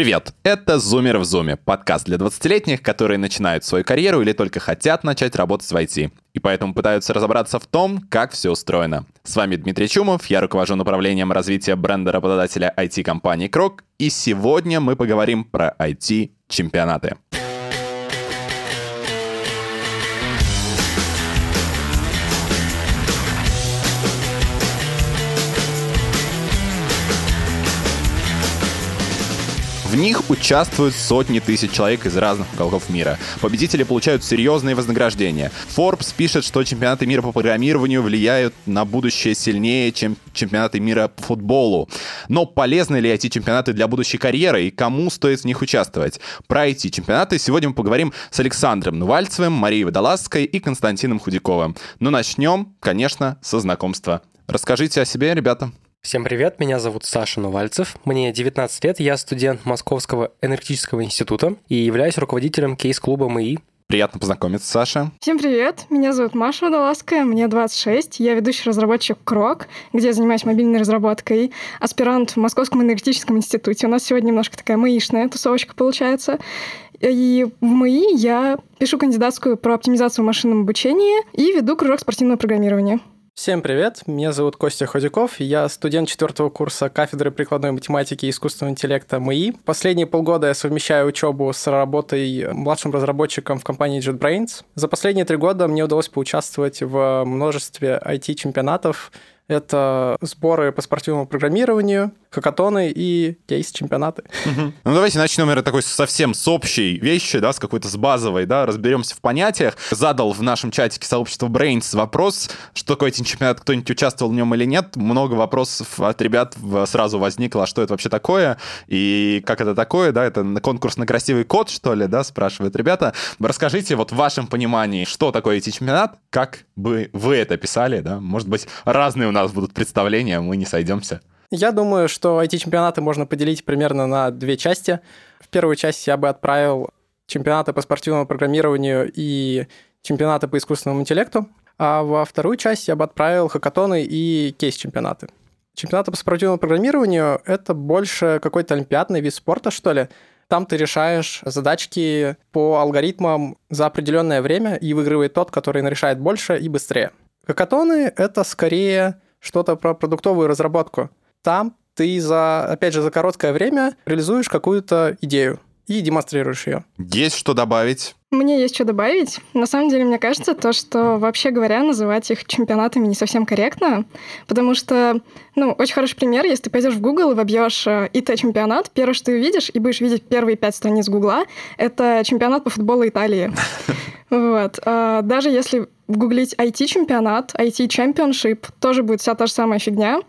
Привет, это «Зумер в Зуме», подкаст для 20-летних, которые начинают свою карьеру или только хотят начать работать в IT, и поэтому пытаются разобраться в том, как все устроено. С вами Дмитрий Чумов, я руковожу направлением развития бренда работодателя IT-компании Крок, и сегодня мы поговорим про IT-чемпионаты. В них участвуют сотни тысяч человек из разных уголков мира. Победители получают серьезные вознаграждения. Forbes пишет, что чемпионаты мира по программированию влияют на будущее сильнее, чем чемпионаты мира по футболу. Но полезны ли эти чемпионаты для будущей карьеры и кому стоит в них участвовать? Про эти чемпионаты сегодня мы поговорим с Александром Нувальцевым, Марией Водолазской и Константином Худяковым. Но начнем, конечно, со знакомства. Расскажите о себе, ребята. Всем привет, меня зовут Саша Нувальцев, мне 19 лет, я студент Московского энергетического института и являюсь руководителем кейс-клуба МИИ. Приятно познакомиться, Саша. Всем привет, меня зовут Маша Водолазская, мне 26, я ведущий разработчик Крок, где я занимаюсь мобильной разработкой, аспирант в Московском энергетическом институте. У нас сегодня немножко такая маишная тусовочка получается. И в МИИ я пишу кандидатскую про оптимизацию в машинном обучении и веду кружок спортивного программирования. Всем привет, меня зовут Костя Ходяков, я студент четвертого курса кафедры прикладной математики и искусственного интеллекта МИИ. Последние полгода я совмещаю учебу с работой младшим разработчиком в компании JetBrains. За последние три года мне удалось поучаствовать в множестве IT-чемпионатов, это сборы по спортивному программированию, хакатоны и кейс-чемпионаты. Ну, давайте начнем, наверное, такой совсем с общей вещи, да, с какой-то с базовой, да, разберемся в понятиях. Задал в нашем чатике сообщества Brains вопрос, что такое этим чемпионат, кто-нибудь участвовал в нем или нет. Много вопросов от ребят сразу возникло, а что это вообще такое, и как это такое, да, это конкурс на красивый код, что ли, да, спрашивают ребята. Расскажите вот в вашем понимании, что такое эти чемпионат, как бы вы это писали, да, может быть, разные у нас будут представления, мы не сойдемся. Я думаю, что эти чемпионаты можно поделить примерно на две части. В первую часть я бы отправил чемпионаты по спортивному программированию и чемпионаты по искусственному интеллекту, а во вторую часть я бы отправил хакатоны и кейс-чемпионаты. Чемпионаты по спортивному программированию — это больше какой-то олимпиадный вид спорта, что ли. Там ты решаешь задачки по алгоритмам за определенное время и выигрывает тот, который решает больше и быстрее. Хакатоны — это скорее что-то про продуктовую разработку. Там ты за, опять же, за короткое время реализуешь какую-то идею и демонстрируешь ее. Есть что добавить? Мне есть что добавить. На самом деле, мне кажется, то, что, вообще говоря, называть их чемпионатами не совсем корректно, потому что, ну, очень хороший пример, если ты пойдешь в Google и вобьешь э, ИТ-чемпионат, первое, что ты увидишь, и будешь видеть первые пять страниц Гугла, это чемпионат по футболу Италии. Вот. А даже если гуглить IT-чемпионат, IT-чемпионшип, тоже будет вся та же самая фигня.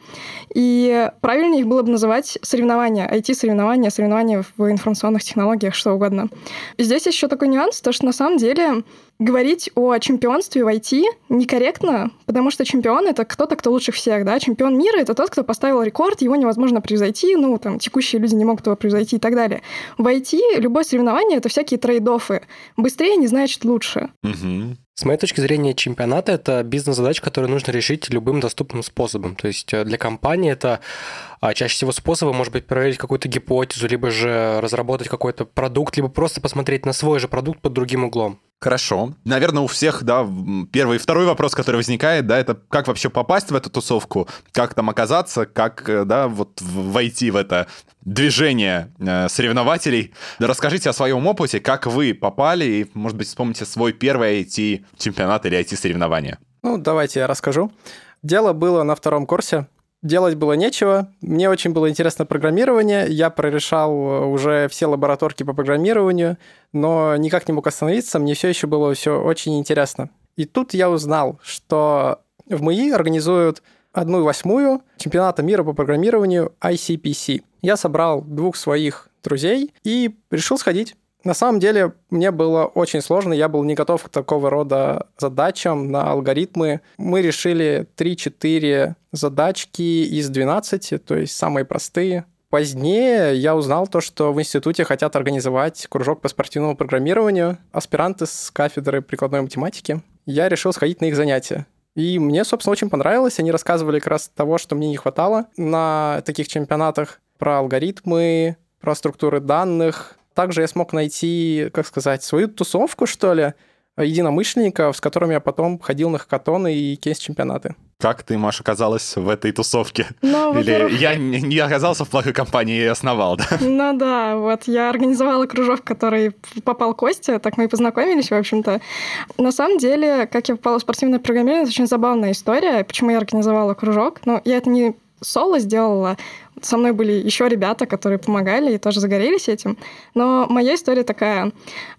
И правильнее их было бы называть соревнования, IT-соревнования, соревнования в информационных технологиях, что угодно. И здесь еще такой нюанс, то что на самом деле говорить о чемпионстве в IT некорректно, потому что чемпион — это кто-то, кто лучше всех, да? Чемпион мира — это тот, кто поставил рекорд, его невозможно превзойти, ну, там, текущие люди не могут его превзойти и так далее. В IT любое соревнование — это всякие trade-off ы. Быстрее не значит лучше. Угу. С моей точки зрения, чемпионат – это бизнес-задача, которую нужно решить любым доступным способом. То есть э, для компании это а, чаще всего способы, может быть, проверить какую-то гипотезу, либо же разработать какой-то продукт, либо просто посмотреть на свой же продукт под другим углом. Хорошо. Наверное, у всех, да, первый и второй вопрос, который возникает, да, это как вообще попасть в эту тусовку, как там оказаться, как, э, да, вот войти в это движение э, соревнователей. Расскажите о своем опыте, как вы попали, и, может быть, вспомните свой первый IT-чемпионат или IT-соревнование. Ну, давайте я расскажу. Дело было на втором курсе делать было нечего. Мне очень было интересно программирование. Я прорешал э, уже все лабораторки по программированию, но никак не мог остановиться. Мне все еще было все очень интересно. И тут я узнал, что в МИИ организуют одну восьмую чемпионата мира по программированию ICPC. Я собрал двух своих друзей и решил сходить. На самом деле, мне было очень сложно, я был не готов к такого рода задачам на алгоритмы. Мы решили 3-4 задачки из 12, то есть самые простые. Позднее я узнал то, что в институте хотят организовать кружок по спортивному программированию, аспиранты с кафедры прикладной математики. Я решил сходить на их занятия. И мне, собственно, очень понравилось. Они рассказывали как раз того, что мне не хватало на таких чемпионатах, про алгоритмы, про структуры данных. Также я смог найти, как сказать, свою тусовку, что ли, единомышленников, с которыми я потом ходил на хакатоны и кейс-чемпионаты. Как ты, Маша, оказалась в этой тусовке? Ну, Или я не не оказался в плохой компании и основал, да? Ну да, вот я организовала кружок, в который попал Костя, так мы и познакомились, в общем-то. На самом деле, как я попала в спортивное программирование, это очень забавная история, почему я организовала кружок. Но я это не соло сделала, со мной были еще ребята, которые помогали и тоже загорелись этим. Но моя история такая.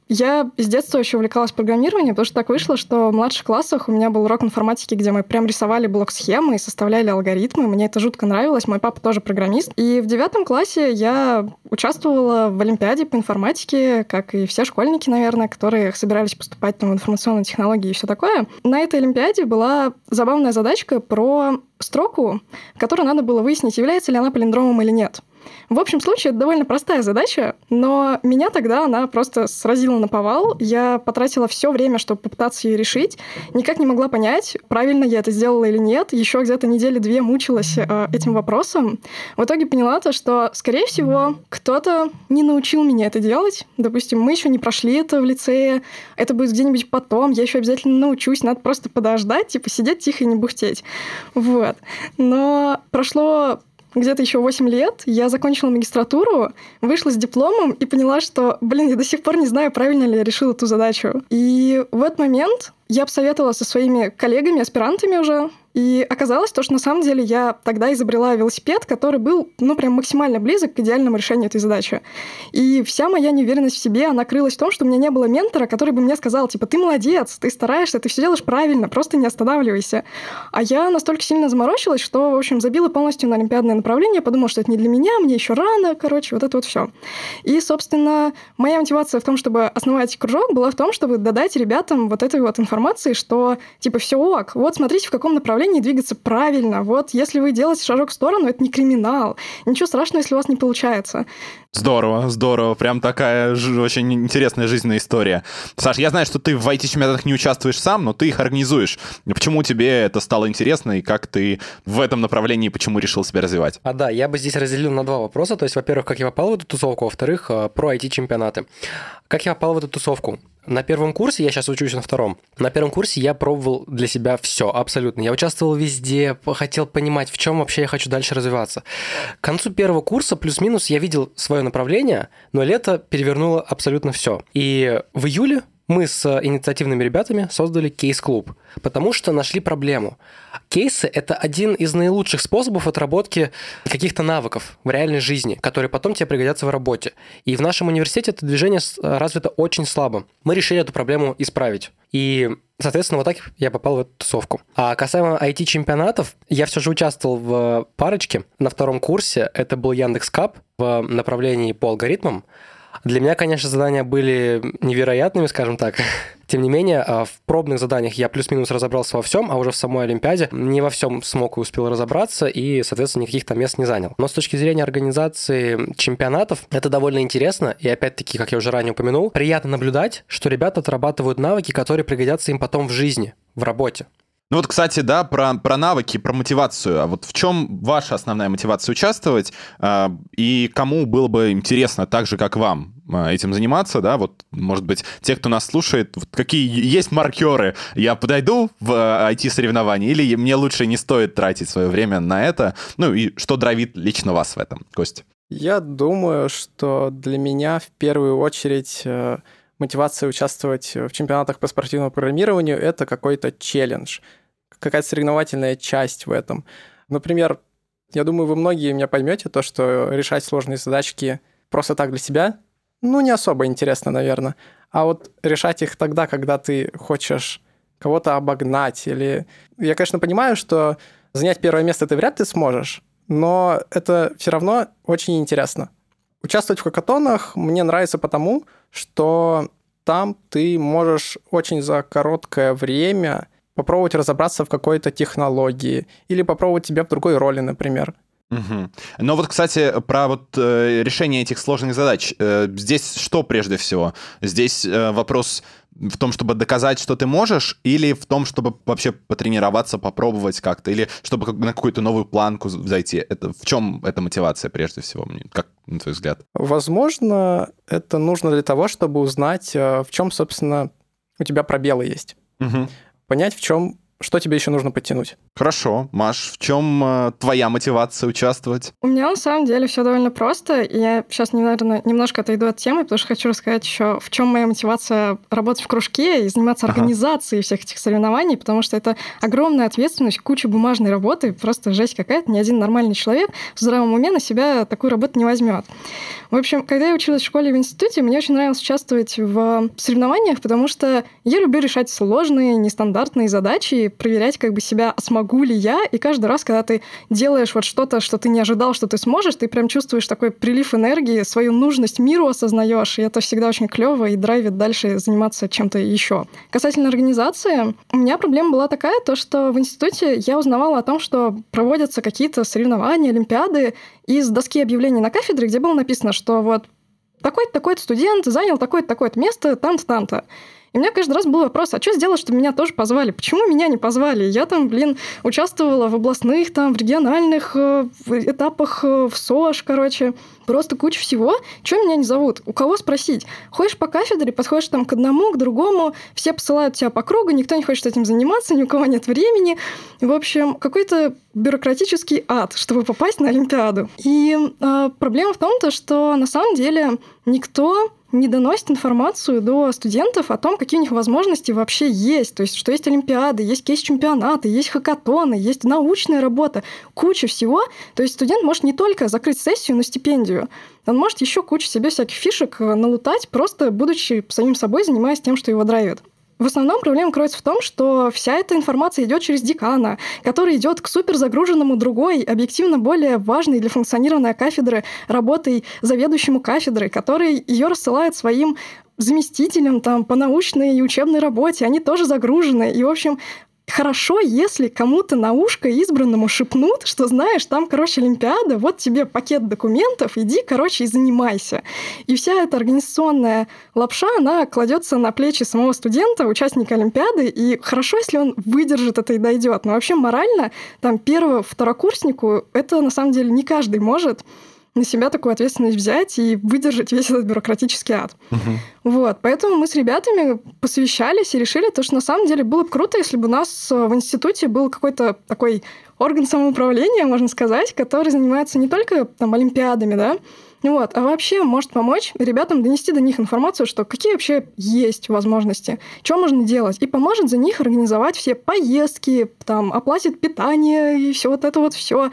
Я с детства еще увлекалась программированием, потому что так вышло, что в младших классах у меня был урок информатики, где мы прям рисовали блок-схемы и составляли алгоритмы. Мне это жутко нравилось. Мой папа тоже программист. И в девятом классе я участвовала в Олимпиаде по информатике, как и все школьники, наверное, которые собирались поступать там, в информационные технологии и все такое. На этой Олимпиаде была забавная задачка про строку, в надо было выяснить, является ли она палиндромом или нет. В общем случае, это довольно простая задача, но меня тогда она просто сразила на повал. Я потратила все время, чтобы попытаться ее решить. Никак не могла понять, правильно я это сделала или нет. Еще где-то недели две мучилась э, этим вопросом. В итоге поняла то, что, скорее всего, кто-то не научил меня это делать. Допустим, мы еще не прошли это в лицее, это будет где-нибудь потом, я еще обязательно научусь, надо просто подождать, типа сидеть тихо и не бухтеть. Вот. Но прошло где-то еще 8 лет, я закончила магистратуру, вышла с дипломом и поняла, что, блин, я до сих пор не знаю, правильно ли я решила ту задачу. И в этот момент я посоветовала со своими коллегами, аспирантами уже, и оказалось то, что на самом деле я тогда изобрела велосипед, который был, ну, прям максимально близок к идеальному решению этой задачи. И вся моя неуверенность в себе, она крылась в том, что у меня не было ментора, который бы мне сказал, типа, ты молодец, ты стараешься, ты все делаешь правильно, просто не останавливайся. А я настолько сильно заморочилась, что, в общем, забила полностью на олимпиадное направление, подумала, что это не для меня, мне еще рано, короче, вот это вот все. И, собственно, моя мотивация в том, чтобы основать кружок, была в том, чтобы додать ребятам вот этой вот информации, что, типа, все ок, вот смотрите, в каком направлении двигаться правильно, вот если вы делаете шажок в сторону, это не криминал, ничего страшного, если у вас не получается. Здорово, здорово. Прям такая ж- очень интересная жизненная история. Саш, я знаю, что ты в IT-чемпионатах не участвуешь сам, но ты их организуешь. Почему тебе это стало интересно и как ты в этом направлении, почему решил себя развивать? А да, я бы здесь разделил на два вопроса. То есть, во-первых, как я попал в эту тусовку, во-вторых, э, про IT-чемпионаты. Как я попал в эту тусовку? На первом курсе, я сейчас учусь на втором, на первом курсе я пробовал для себя все, абсолютно. Я участвовал везде, хотел понимать, в чем вообще я хочу дальше развиваться. К концу первого курса, плюс-минус, я видел свое направление, но лето перевернуло абсолютно все. И в июле мы с инициативными ребятами создали кейс-клуб, потому что нашли проблему. Кейсы — это один из наилучших способов отработки каких-то навыков в реальной жизни, которые потом тебе пригодятся в работе. И в нашем университете это движение развито очень слабо. Мы решили эту проблему исправить. И Соответственно, вот так я попал в эту тусовку. А касаемо IT-чемпионатов, я все же участвовал в парочке на втором курсе. Это был Яндекс Кап в направлении по алгоритмам. Для меня, конечно, задания были невероятными, скажем так. Тем не менее, а, в пробных заданиях я плюс-минус разобрался во всем, а уже в самой Олимпиаде не во всем смог и успел разобраться, и, соответственно, никаких там мест не занял. Но с точки зрения организации чемпионатов, это довольно интересно, и опять-таки, как я уже ранее упомянул, приятно наблюдать, что ребята отрабатывают навыки, которые пригодятся им потом в жизни, в работе. Ну вот, кстати, да, про, про навыки, про мотивацию. А вот в чем ваша основная мотивация участвовать? а, И кому было бы интересно так же, как вам, а, этим заниматься, да? Вот, может быть, те, кто нас слушает, вот какие есть маркеры? Я подойду в IT-соревнования или мне лучше не стоит тратить свое время на это? Ну и что драйвит лично вас в этом, Костя? Я думаю, что для меня в первую очередь э, мотивация участвовать в чемпионатах по спортивному программированию — это какой-то челлендж, какая-то соревновательная часть в этом. Например, я думаю, вы многие меня поймете то, что решать сложные задачки просто так для себя, ну, не особо интересно, наверное. А вот решать их тогда, когда ты хочешь кого-то обогнать или... Я, конечно, понимаю, что занять первое место ты вряд ли сможешь, но это все равно очень интересно. Участвовать в хакатонах мне нравится потому, что там ты можешь очень за короткое время попробовать разобраться в какой-то технологии или попробовать себя в другой роли, например. Мгм. Но вот, кстати, про вот э, решение этих сложных задач. Э, здесь что прежде всего? Здесь э, вопрос в том, чтобы доказать, что ты можешь, или в том, чтобы вообще потренироваться, попробовать как-то, или чтобы на какую-то новую планку зайти? Это в чем эта мотивация прежде всего, как на твой взгляд? Возможно, это нужно для того, чтобы узнать, э, в чем, собственно, у тебя пробелы есть. Угу. Понять, в чем что тебе еще нужно подтянуть? Хорошо. Маш, в чем э, твоя мотивация участвовать? У меня на самом деле все довольно просто. И я сейчас, наверное, немножко отойду от темы, потому что хочу рассказать еще, в чем моя мотивация работать в кружке и заниматься ага. организацией всех этих соревнований, потому что это огромная ответственность, куча бумажной работы, просто жесть какая-то. Ни один нормальный человек в здравом уме на себя такую работу не возьмет. В общем, когда я училась в школе и в институте, мне очень нравилось участвовать в соревнованиях, потому что я люблю решать сложные, нестандартные задачи, проверять как бы себя, смогу ли я. И каждый раз, когда ты делаешь вот что-то, что ты не ожидал, что ты сможешь, ты прям чувствуешь такой прилив энергии, свою нужность миру осознаешь, и это всегда очень клево и драйвит дальше заниматься чем-то еще. Касательно организации, у меня проблема была такая, то, что в институте я узнавала о том, что проводятся какие-то соревнования, олимпиады из доски объявлений на кафедре, где было написано, что вот такой-то, такой-то студент занял такое-то, такое-то место там-то, там-то. И у меня каждый раз был вопрос, а что сделать, чтобы меня тоже позвали? Почему меня не позвали? Я там, блин, участвовала в областных, там, в региональных э, этапах, э, в СОЖ, короче. Просто куча всего. Чего меня не зовут? У кого спросить? Ходишь по кафедре, подходишь там к одному, к другому, все посылают тебя по кругу, никто не хочет этим заниматься, ни у кого нет времени. В общем, какой-то бюрократический ад, чтобы попасть на Олимпиаду. И э, проблема в том, то, что на самом деле никто не доносит информацию до студентов о том, какие у них возможности вообще есть. То есть, что есть олимпиады, есть кейс-чемпионаты, есть хакатоны, есть научная работа, куча всего. То есть студент может не только закрыть сессию на стипендию, он может еще кучу себе всяких фишек налутать, просто будучи самим собой, занимаясь тем, что его драйвит. В основном проблема кроется в том, что вся эта информация идет через декана, который идет к суперзагруженному другой, объективно более важной для функционирования кафедры работой заведующему кафедры, который ее рассылает своим заместителям там по научной и учебной работе, они тоже загружены. И, в общем, Хорошо, если кому-то на ушко избранному шепнут, что знаешь, там, короче, Олимпиада, вот тебе пакет документов, иди, короче, и занимайся. И вся эта организационная лапша, она кладется на плечи самого студента, участника Олимпиады, и хорошо, если он выдержит это и дойдет. Но вообще морально, там, первого, второкурснику, это на самом деле не каждый может на себя такую ответственность взять и выдержать весь этот бюрократический ад. Угу. Вот, поэтому мы с ребятами посвящались и решили то, что на самом деле было бы круто, если бы у нас э, в институте был какой-то такой орган самоуправления, можно сказать, который занимается не только там олимпиадами, да, вот, а вообще может помочь ребятам донести до них информацию, что какие вообще есть возможности, что можно делать, и поможет за них организовать все поездки, там, оплатит питание и все вот это вот все,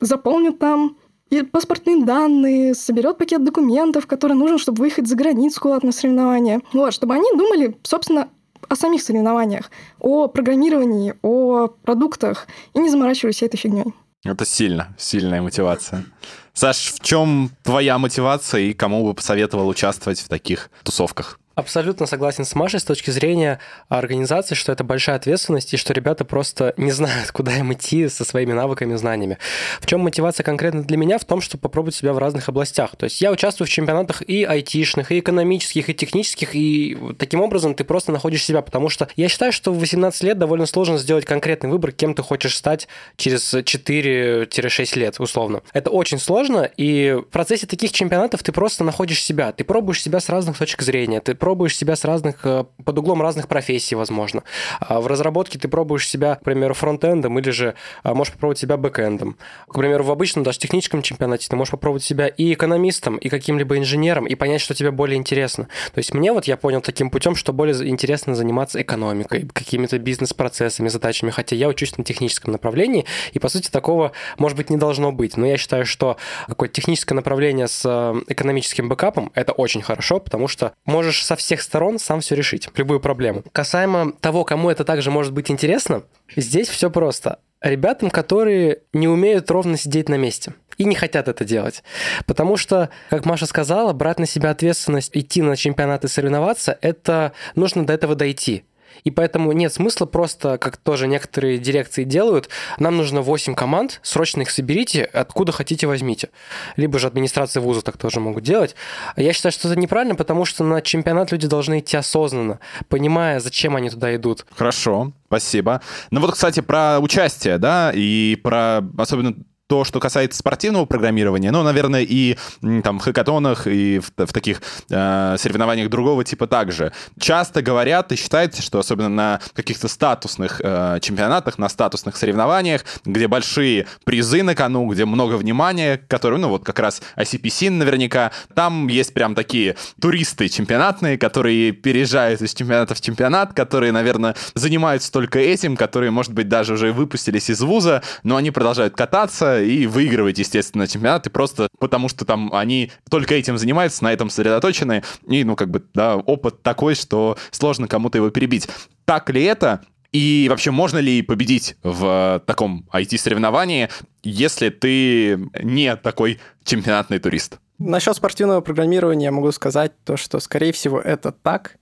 заполнит там и паспортные данные, соберет пакет документов, который нужен, чтобы выехать за границу куда-то на соревнования. Вот, чтобы они думали, собственно, о самих соревнованиях, о программировании, о продуктах и не заморачивались этой фигней. Это сильно, сильная мотивация. Саш, в чем твоя мотивация и кому бы посоветовал участвовать в таких тусовках? Абсолютно согласен с Машей с точки зрения организации, что это большая ответственность и что ребята просто не знают, куда им идти со своими навыками, знаниями. В чем мотивация конкретно для меня? В том, чтобы попробовать себя в разных областях. То есть я участвую в чемпионатах и айтишных, и экономических, и технических, и таким образом ты просто находишь себя, потому что я считаю, что в 18 лет довольно сложно сделать конкретный выбор, кем ты хочешь стать через 4-6 лет, условно. Это очень сложно, и в процессе таких чемпионатов ты просто находишь себя, ты пробуешь себя с разных точек зрения, ты пробуешь себя с разных, э, под углом разных профессий, возможно. А в разработке ты пробуешь себя, к примеру, фронтендом или же а, можешь попробовать себя бэкэндом. К примеру, в обычном, даже техническом чемпионате ты можешь попробовать себя и экономистом, и каким-либо инженером, и понять, что тебе более интересно. То есть мне вот я понял таким путем, что более интересно заниматься экономикой, какими-то бизнес-процессами, задачами, хотя я учусь на техническом направлении, и по сути такого, может быть, не должно быть. Но я считаю, что какое-то техническое направление с э, экономическим бэкапом это очень хорошо, потому что можешь со всех сторон сам все решить, любую проблему. Касаемо того, кому это также может быть интересно, здесь все просто. Ребятам, которые не умеют ровно сидеть на месте и не хотят это делать. Потому что, как Маша сказала, брать на себя ответственность, идти на чемпионаты соревноваться, это нужно до этого дойти. И поэтому нет смысла просто, как тоже некоторые дирекции делают, нам нужно 8 команд, срочно их соберите, откуда хотите возьмите. Либо же администрации вуза так тоже могут делать. Я считаю, что это неправильно, потому что на чемпионат люди должны идти осознанно, понимая, зачем они туда идут. Хорошо, спасибо. Ну вот, кстати, про участие, да, и про особенно то, что касается спортивного программирования, ну, наверное, и там в хакатонах, и в, в таких э, соревнованиях другого типа также. Часто говорят и считается, что особенно на каких-то статусных э, чемпионатах, на статусных соревнованиях, где большие призы на кону, где много внимания, которые, ну, вот как раз ICPC наверняка, там есть прям такие туристы чемпионатные, которые переезжают из чемпионата в чемпионат, которые, наверное, занимаются только этим, которые, может быть, даже уже выпустились из вуза, но они продолжают кататься, и выигрывать, естественно, чемпионаты просто потому, что там они только этим занимаются, на этом сосредоточены, и, ну, как бы, да, опыт такой, что сложно кому-то его перебить. Так ли это? И вообще, можно ли победить в таком IT-соревновании, если ты не такой чемпионатный турист? Насчет спортивного программирования я могу сказать то, что, скорее всего, это так.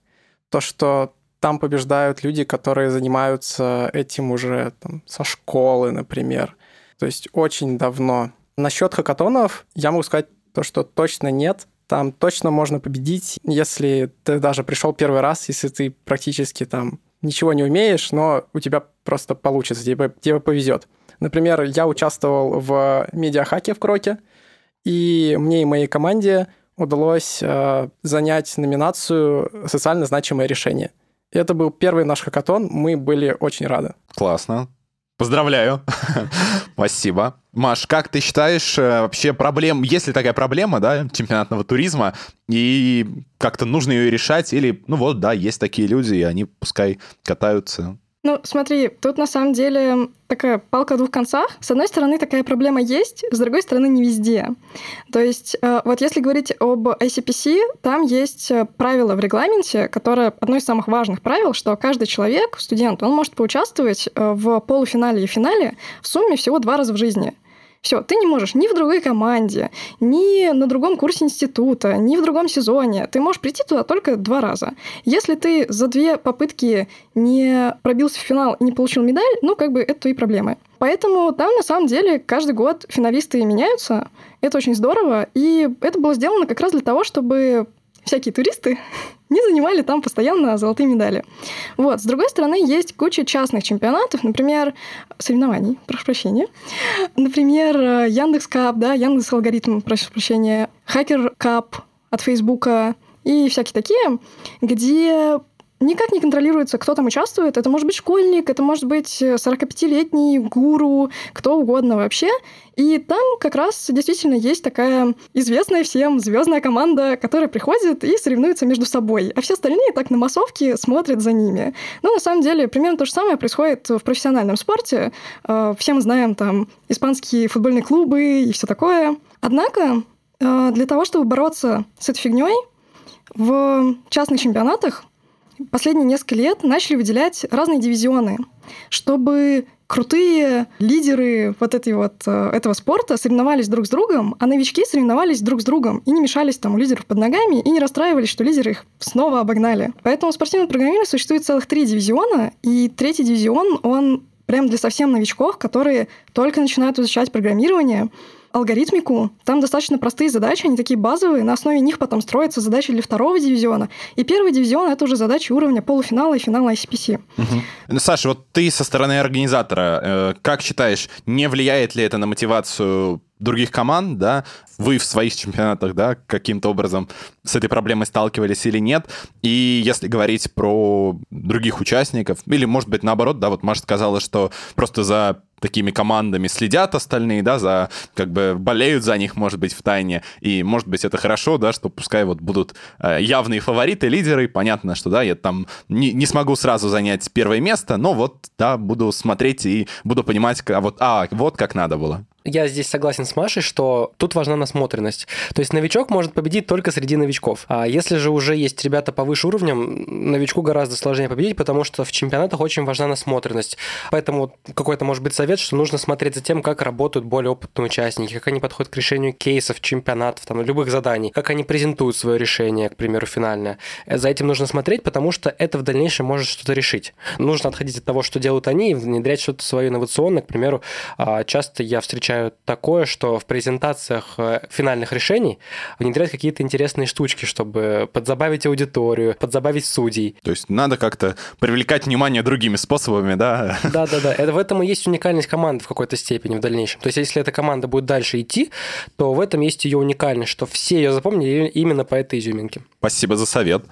То, что там побеждают люди, которые занимаются этим уже там, со школы, например то есть очень давно. Насчет хакатонов я могу сказать то, что точно нет. Там точно можно победить, если ты даже пришел первый раз, если ты практически там ничего не умеешь, но у тебя просто получится, тебе, тебе повезет. Например, я участвовал в медиахаке в Кроке, и мне и моей команде удалось э, занять номинацию «Социально значимое решение». Это был первый наш хакатон, мы были очень рады. Классно. Поздравляю. Спасибо. Маш, как ты считаешь, э, вообще проблем, есть ли такая проблема, да, чемпионатного туризма, и как-то нужно ее решать, или, ну вот, да, есть такие люди, и они пускай катаются ну, смотри, тут на самом деле такая палка о двух концах. С одной стороны, такая проблема есть, с другой стороны, не везде. То есть, э, вот если говорить об ICPC, там есть э, правило в регламенте, которое одно из самых важных правил, что каждый человек, студент, он может поучаствовать э, в полуфинале и финале в сумме всего два раза в жизни. Все, ты не можешь ни в другой команде, ни на другом курсе института, ни в другом сезоне. Ты можешь прийти туда только два раза. Если ты за две попытки не пробился в финал и не получил медаль, ну, как бы это твои проблемы. Поэтому там, на самом деле, каждый год финалисты меняются. Это очень здорово. И это было сделано как раз для того, чтобы всякие туристы не занимали там постоянно золотые медали. Вот. С другой стороны, есть куча частных чемпионатов, например, соревнований, прошу прощения. Например, Яндекс Кап, да, Яндекс Алгоритм, прошу прощения, Хакер Кап от Фейсбука и всякие такие, где никак не контролируется, кто там участвует. Это может быть школьник, это может быть 45-летний гуру, кто угодно вообще. И там как раз действительно есть такая известная всем звездная команда, которая приходит и соревнуется между собой. А все остальные так на массовке смотрят за ними. Ну, на самом деле, примерно то же самое происходит в профессиональном спорте. Э, все мы знаем там испанские футбольные клубы и все такое. Однако э, для того, чтобы бороться с этой фигней, в частных чемпионатах последние несколько лет начали выделять разные дивизионы, чтобы крутые лидеры вот, этой вот э, этого спорта соревновались друг с другом, а новички соревновались друг с другом и не мешались там у лидеров под ногами и не расстраивались, что лидеры их снова обогнали. Поэтому в спортивном программировании существует целых три дивизиона, и третий дивизион, он прям для совсем новичков, которые только начинают изучать программирование, алгоритмику. Там достаточно простые задачи, они такие базовые, на основе них потом строятся задачи для второго дивизиона. И первый дивизион — это уже задачи уровня полуфинала и финала ICPC. Угу. Саша, вот ты со стороны организатора, э, как считаешь, не влияет ли это на мотивацию других команд, да, вы в своих чемпионатах, да, каким-то образом с этой проблемой сталкивались или нет. И если говорить про других участников, или, может быть, наоборот, да, вот Маша сказала, что просто за такими командами следят остальные, да, за как бы болеют за них, может быть, в тайне. И, может быть, это хорошо, да, что пускай вот будут э, явные фавориты, лидеры. Понятно, что, да, я там не, не смогу сразу занять первое место, но вот, да, буду смотреть и буду понимать, а вот, а, вот как надо было. Я здесь согласен с Машей, что тут важна насмотренность. То есть новичок может победить только среди новичков. А если же уже есть ребята повыше уровнем, новичку гораздо сложнее победить, потому что в чемпионатах очень важна насмотренность. Поэтому какой-то может быть совет, что нужно смотреть за тем, как работают более опытные участники, как они подходят к решению кейсов, чемпионатов, там, любых заданий, как они презентуют свое решение, к примеру, финальное. За этим нужно смотреть, потому что это в дальнейшем может что-то решить. Нужно отходить от того, что делают они, и внедрять что-то свое инновационное. К примеру, а, часто я встречаю такое, что в презентациях э, финальных решений внедряют какие-то интересные штучки, чтобы подзабавить аудиторию, подзабавить судей. То есть надо как-то привлекать внимание другими способами, да? Да-да-да. Это в этом и есть уникальность команды в какой-то степени в дальнейшем. То есть если эта команда будет дальше идти, то в этом есть ее уникальность, что все ее запомнили именно по этой изюминке. Спасибо за совет.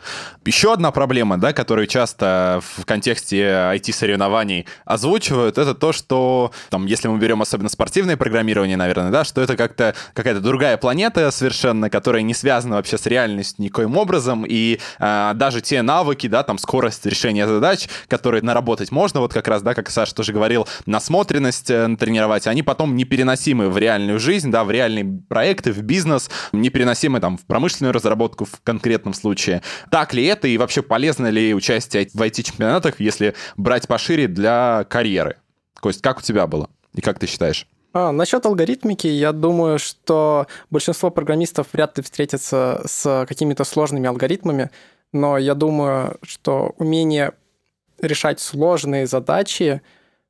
Еще одна проблема, да, которую часто в контексте IT-соревнований озвучивают, это то, что, там, если мы берем особенно спортивное программирование, наверное, да, что это как-то какая-то другая планета совершенно, которая не связана вообще с реальностью никоим образом, и э, даже те навыки, да, там, скорость решения задач, которые наработать можно, вот как раз, да, как Саша тоже говорил, насмотренность э, тренировать, они потом непереносимы в реальную жизнь, да, в реальные проекты, в бизнес, непереносимы там в промышленную разработку в конкретном случае. Так ли это и вообще полезно ли участие в IT-чемпионатах, если брать пошире для карьеры? Кость, как у тебя было? И как ты считаешь? А, насчет алгоритмики, я думаю, что большинство программистов вряд ли встретятся с какими-то сложными алгоритмами, но я думаю, что умение решать сложные задачи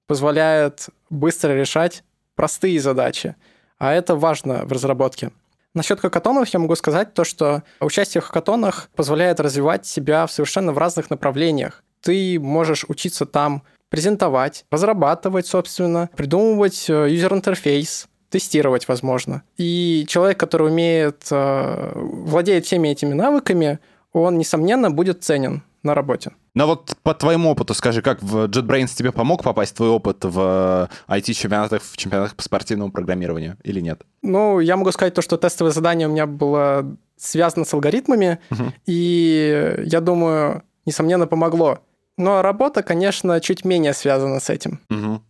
позволяет быстро решать простые задачи, а это важно в разработке. Насчет хакатонов я могу сказать то, что участие в хакатонах позволяет развивать себя совершенно в разных направлениях. Ты можешь учиться там презентовать, разрабатывать, собственно, придумывать э, юзер-интерфейс, тестировать, возможно. И человек, который умеет, э, владеет всеми этими навыками, он, несомненно, будет ценен на работе. Но вот по твоему опыту скажи, как в JetBrains тебе помог попасть твой опыт в IT-чемпионатах, в чемпионатах по спортивному программированию или нет? Ну, я могу сказать то, что тестовое задание у меня было связано с алгоритмами, uh-huh. и я думаю, несомненно, помогло. Но работа, конечно, чуть менее связана с этим. Uh-huh.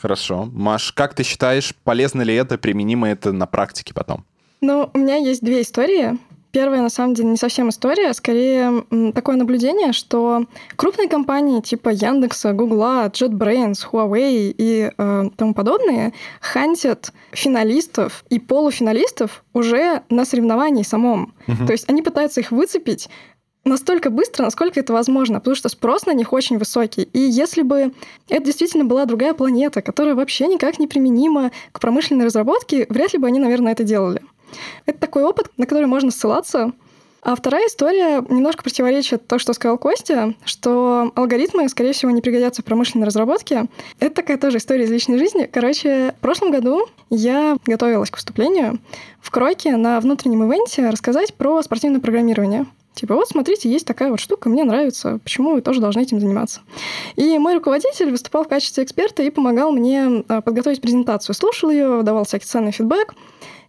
Хорошо. Маш, как ты считаешь, полезно ли это, применимо это на практике потом? Ну, у меня есть две истории. Первая, на самом деле, не совсем история, а скорее такое наблюдение, что крупные компании типа Яндекса, Гугла, JetBrains, Huawei и э, тому подобные хантят финалистов и полуфиналистов уже на соревновании самом. Угу. То есть они пытаются их выцепить настолько быстро, насколько это возможно, потому что спрос на них очень высокий. И если бы это действительно была другая планета, которая вообще никак не применима к промышленной разработке, вряд ли бы они, наверное, это делали. Это такой опыт, на который можно ссылаться. А вторая история немножко противоречит то, что сказал Костя, что алгоритмы, скорее всего, не пригодятся в промышленной разработке. Это такая тоже история из личной жизни. Короче, в прошлом году я готовилась к выступлению в Кройке на внутреннем ивенте рассказать про спортивное программирование. Типа, вот смотрите, есть такая вот штука, мне нравится, почему вы тоже должны этим заниматься. И мой руководитель выступал в качестве эксперта и помогал мне а, подготовить презентацию. Слушал ее, давал всякий ценный фидбэк.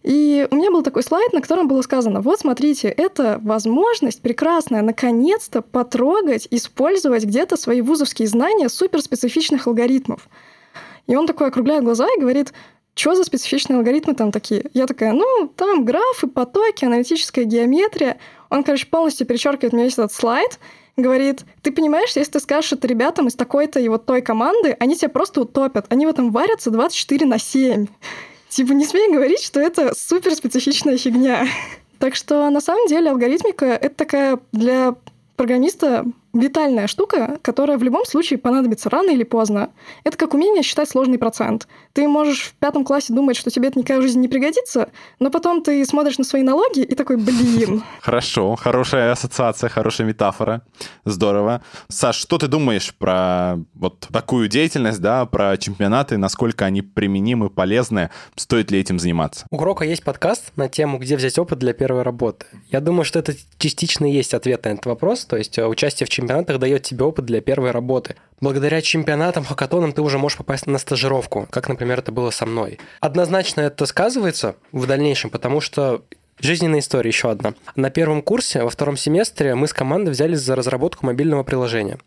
И у меня был такой слайд, на котором было сказано, вот смотрите, это возможность прекрасная, наконец-то потрогать, использовать где-то свои вузовские знания суперспецифичных алгоритмов. И он такой округляет глаза и говорит, что за специфичные алгоритмы там такие? Я такая, ну, там графы, потоки, аналитическая геометрия. Он, короче, полностью перечеркивает мне весь этот слайд, говорит, ты понимаешь, если ты скажешь это ребятам из такой-то и вот той команды, они тебя просто утопят. Они в этом варятся 24 на 7. Типа, не смей говорить, что это супер специфичная фигня. Так что, на самом деле, алгоритмика — это такая для программиста витальная штука, которая в любом случае понадобится рано или поздно. Это как умение считать сложный процент. Ты можешь в пятом классе думать, что тебе это никогда в жизни не пригодится, но потом ты смотришь на свои налоги и такой, блин. Хорошо, хорошая ассоциация, хорошая метафора. Здорово. Саш, что ты думаешь про вот такую деятельность, да, про чемпионаты, насколько они применимы, полезны, стоит ли этим заниматься? У Грока есть подкаст на тему, где взять опыт для первой работы. Я думаю, что это частично есть ответ на этот вопрос, то есть э, участие в чемпионате чемпионатах дает тебе опыт для первой работы. Благодаря чемпионатам, хакатонам ты уже можешь попасть на стажировку, как, например, это было со мной. Однозначно это сказывается в дальнейшем, потому что Жизненная история еще одна. На первом курсе, во втором семестре, мы с командой взялись за разработку мобильного приложения.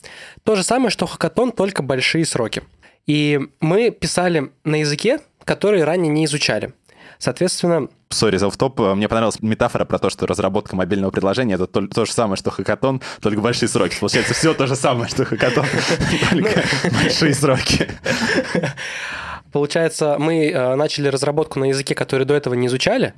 То же самое, что хакатон, только большие сроки. И мы писали на языке, которые ранее не изучали. Соответственно, Сори за топ Мне понравилась метафора про то, что разработка мобильного приложения это то, то же самое, что хакатон, только большие сроки. Получается, все то же самое, что хакатон, только большие сроки. Получается, мы э, начали разработку на языке, который до этого не изучали.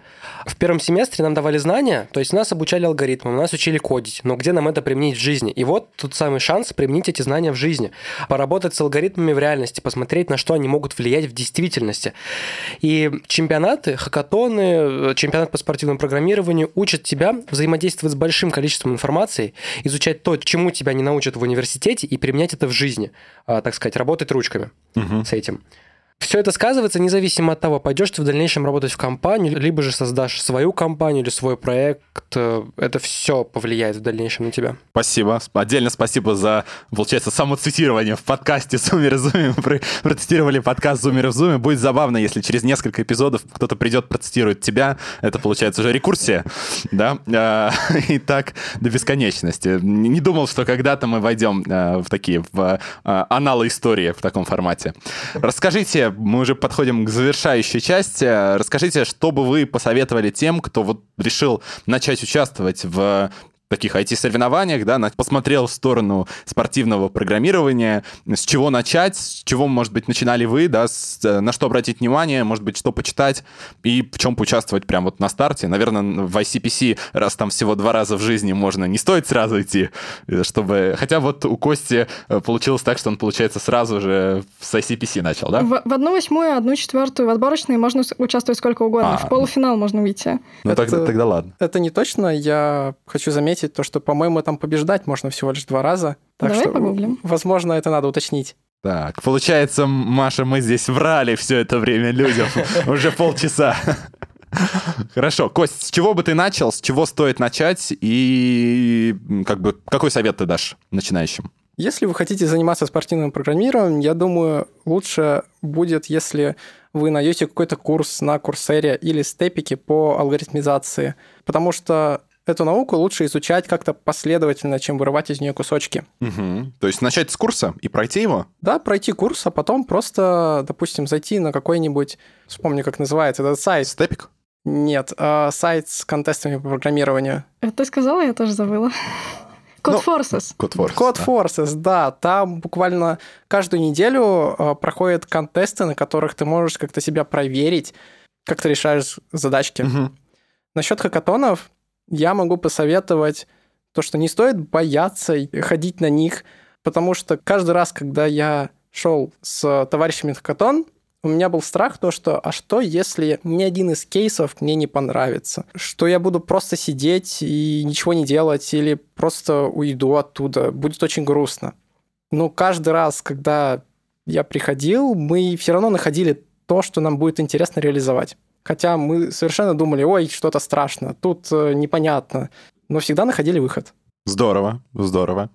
В первом семестре нам давали знания, то есть нас обучали алгоритмам, нас учили кодить, но где нам это применить в жизни? И вот тут самый шанс применить эти знания в жизни, поработать с алгоритмами в реальности, посмотреть, на что они могут влиять в действительности. И чемпионаты, хакатоны, чемпионат по спортивному программированию учат тебя взаимодействовать с большим количеством информации, изучать то, чему тебя не научат в университете, и применять это в жизни, а, так сказать, работать ручками угу. с этим. Все это сказывается независимо от того, пойдешь ты в дальнейшем работать в компанию, либо же создашь свою компанию или свой проект. Это все повлияет в дальнейшем на тебя. Спасибо. Отдельно спасибо за, получается, самоцитирование в подкасте Зумер Зуме. Мы процитировали подкаст Зумер в Зуме. Будет забавно, если через несколько эпизодов кто-то придет, процитирует тебя. Это, получается, уже рекурсия, да? А, и так до бесконечности. Не думал, что когда-то мы войдем а, в такие, в а, аналы истории в таком формате. Расскажите, мы уже подходим к завершающей части. Расскажите, что бы вы посоветовали тем, кто вот решил начать участвовать в таких IT-соревнованиях, да, посмотрел в сторону спортивного программирования, с чего начать, с чего, может быть, начинали вы, да, с, э, на что обратить внимание, может быть, что почитать и в чем поучаствовать прямо вот на старте. Наверное, в ICPC, раз там всего два раза в жизни можно, не стоит сразу идти, э, чтобы... Хотя вот у Кости э, получилось так, что он, получается, сразу же с ICPC начал, да? В, в одну восьмую, одну четвертую в отборочной можно участвовать сколько угодно. А, в полуфинал можно выйти. Ну, это, тогда, тогда ладно. Это не точно. Я хочу заметить, заметить то, что, по-моему, там побеждать можно всего лишь два раза. Так Давай что, погуглим. Возможно, это надо уточнить. Так, получается, Маша, мы здесь врали все это время людям. Уже полчаса. Хорошо. Кость, с чего бы ты начал, с чего стоит начать и как бы какой совет ты дашь начинающим? Если вы хотите заниматься спортивным программированием, я думаю, лучше будет, если вы найдете какой-то курс на Курсере или степике по алгоритмизации, потому что эту науку лучше изучать как-то последовательно, чем вырывать из нее кусочки. Угу. То есть начать с курса и пройти его? Да, пройти курс, а потом просто, допустим, зайти на какой-нибудь, вспомню, как называется этот сайт. Степик? Нет, э, сайт с контестами по программированию. Это ты сказала, я тоже забыла. Code ну, Forces. Code Forces, Code да. Forces, да. Там буквально каждую неделю э, проходят контесты, на которых ты можешь как-то себя проверить, как ты решаешь задачки. Угу. Насчет хакатонов, я могу посоветовать то, что не стоит бояться ходить на них, потому что каждый раз, когда я шел с товарищами в Катон, у меня был страх то, что а что, если ни один из кейсов мне не понравится? Что я буду просто сидеть и ничего не делать или просто уйду оттуда? Будет очень грустно. Но каждый раз, когда я приходил, мы все равно находили то, что нам будет интересно реализовать. Хотя мы совершенно думали, ой, что-то страшно, тут э, непонятно. Но всегда находили выход. Здорово, здорово.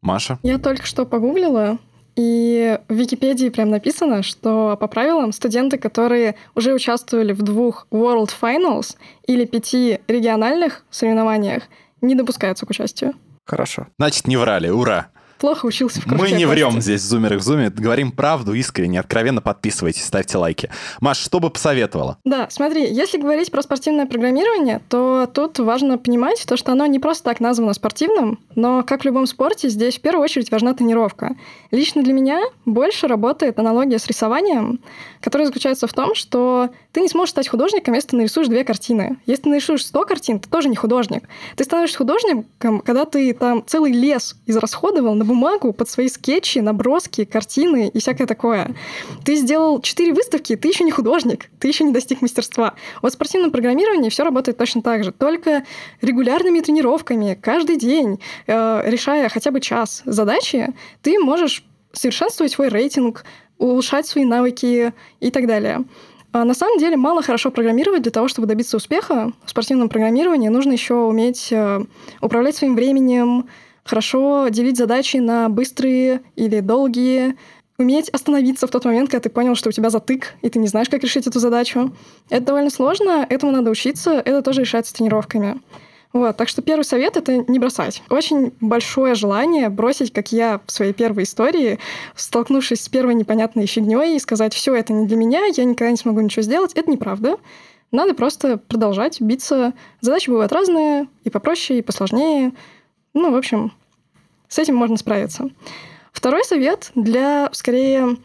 Маша? Я только что погуглила, и в Википедии прям написано, что по правилам студенты, которые уже участвовали в двух World Finals или пяти региональных соревнованиях, не допускаются к участию. Хорошо. Значит, не врали, ура плохо учился в Мы не врем здесь, зумеры в зуме, говорим правду искренне, откровенно подписывайтесь, ставьте лайки. Маш, что бы посоветовала? Да, смотри, если говорить про спортивное программирование, то тут важно понимать то, что оно не просто так названо спортивным, но, как в любом спорте, здесь в первую очередь важна тренировка. Лично для меня больше работает аналогия с рисованием, которая заключается в том, что ты не сможешь стать художником, если ты нарисуешь две картины. Если ты нарисуешь 100 картин, ты тоже не художник. Ты становишься художником, когда ты там целый лес израсходовал на бумагу под свои скетчи, наброски, картины и всякое такое. Ты сделал четыре выставки, ты еще не художник, ты еще не достиг мастерства. Вот в спортивном программировании все работает точно так же, только регулярными тренировками, каждый день, э, решая хотя бы час задачи, ты можешь совершенствовать свой рейтинг, улучшать свои навыки и так далее. А на самом деле мало хорошо программировать для того, чтобы добиться успеха. В спортивном программировании нужно еще уметь э, управлять своим временем, хорошо делить задачи на быстрые или долгие, уметь остановиться в тот момент, когда ты понял, что у тебя затык, и ты не знаешь, как решить эту задачу. Это довольно сложно, этому надо учиться, это тоже решается тренировками. Вот, так что первый совет — это не бросать. Очень большое желание бросить, как я в своей первой истории, столкнувшись с первой непонятной фигней и сказать, все, это не для меня, я никогда не смогу ничего сделать. Это неправда. Надо просто продолжать биться. Задачи бывают разные, и попроще, и посложнее. Ну, в общем, с этим можно справиться. Второй совет для, скорее,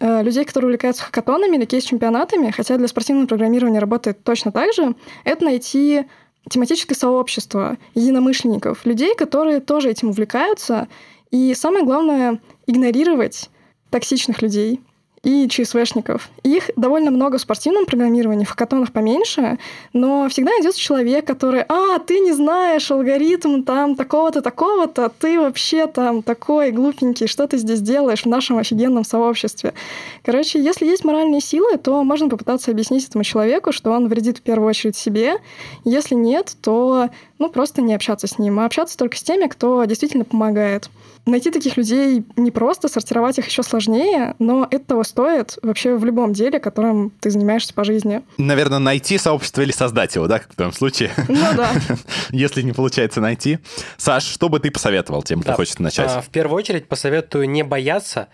э, людей, которые увлекаются хакатонами или кейс-чемпионатами, хотя для спортивного программирования работает точно так же, это найти тематическое сообщество единомышленников, людей, которые тоже этим увлекаются. И самое главное — игнорировать токсичных людей, и ЧСВшников. Их довольно много в спортивном программировании, в хакатонах поменьше, но всегда найдется человек, который, а, ты не знаешь алгоритм там такого-то, такого-то, ты вообще там такой глупенький, что ты здесь делаешь в нашем офигенном сообществе. Короче, если есть моральные силы, то можно попытаться объяснить этому человеку, что он вредит в первую очередь себе. Если нет, то ну, просто не общаться с ним, а общаться только с теми, кто действительно помогает. Найти таких людей непросто, сортировать их еще сложнее, но это того стоит вообще в любом деле, которым ты занимаешься по жизни. Наверное, найти сообщество или создать его, да, как в твоем случае? Ну да. Если не получается найти. Саш, что бы ты посоветовал тем, кто хочет начать? А, в первую очередь посоветую не бояться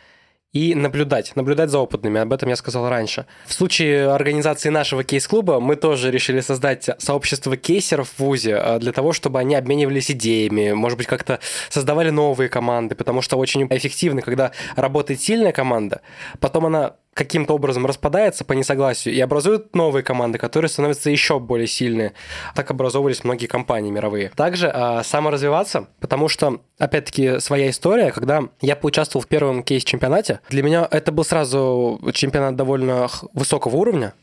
и наблюдать, наблюдать за опытными. Об этом я сказал раньше. В случае организации нашего кейс-клуба мы тоже решили создать сообщество кейсеров в ВУЗе а, для того, чтобы они обменивались идеями, может быть, как-то создавали новые команды, потому что очень эффективно, когда работает сильная команда, потом она каким-то образом распадается по несогласию и образует новые команды, которые становятся еще более сильные. Так образовывались многие компании мировые. Также э, саморазвиваться, потому что, опять-таки, своя история, когда я поучаствовал в первом кейс-чемпионате, для меня это был сразу чемпионат довольно высокого уровня,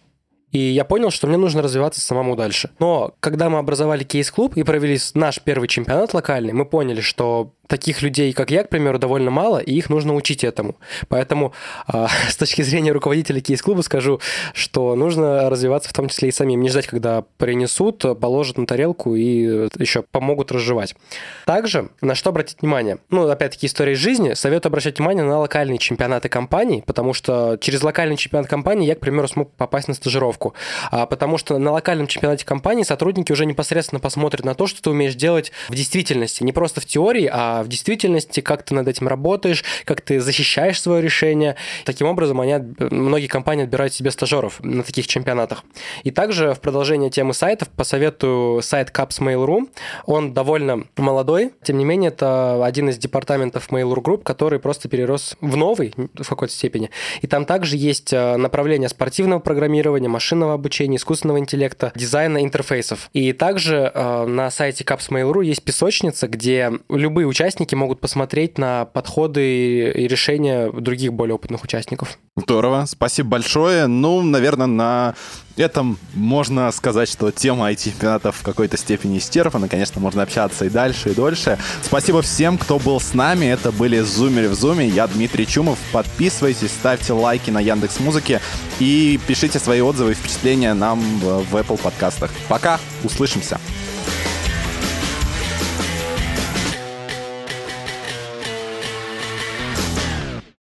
и я понял, что мне нужно развиваться самому дальше. Но когда мы образовали кейс-клуб и провели наш первый чемпионат локальный, мы поняли, что таких людей, как я, к примеру, довольно мало, и их нужно учить этому. Поэтому э, с точки зрения руководителя кейс-клуба скажу, что нужно развиваться в том числе и самим. Не ждать, когда принесут, положат на тарелку и еще помогут разжевать. Также на что обратить внимание? Ну, опять-таки, история жизни. Советую обращать внимание на локальные чемпионаты компаний, потому что через локальный чемпионат компании я, к примеру, смог попасть на стажировку. А, потому что на локальном чемпионате компании сотрудники уже непосредственно посмотрят на то, что ты умеешь делать в действительности. Не просто в теории, а в действительности, как ты над этим работаешь, как ты защищаешь свое решение. Таким образом, они, многие компании отбирают себе стажеров на таких чемпионатах. И также в продолжение темы сайтов посоветую сайт Caps Mail.ru. Он довольно молодой, тем не менее, это один из департаментов Mail.ru Group, который просто перерос в новый в какой-то степени. И там также есть э, направление спортивного программирования, машинного обучения, искусственного интеллекта, дизайна интерфейсов. И также э, на сайте Caps Mail.ru есть песочница, где любые участники могут посмотреть на подходы и решения других более опытных участников. Здорово, спасибо большое. Ну, наверное, на этом можно сказать, что тема IT-чемпионатов в какой-то степени исчерпана. Конечно, можно общаться и дальше, и дольше. Спасибо всем, кто был с нами. Это были Зумеры в Зуме. Я Дмитрий Чумов. Подписывайтесь, ставьте лайки на Яндекс Музыке и пишите свои отзывы и впечатления нам в Apple подкастах. Пока, услышимся.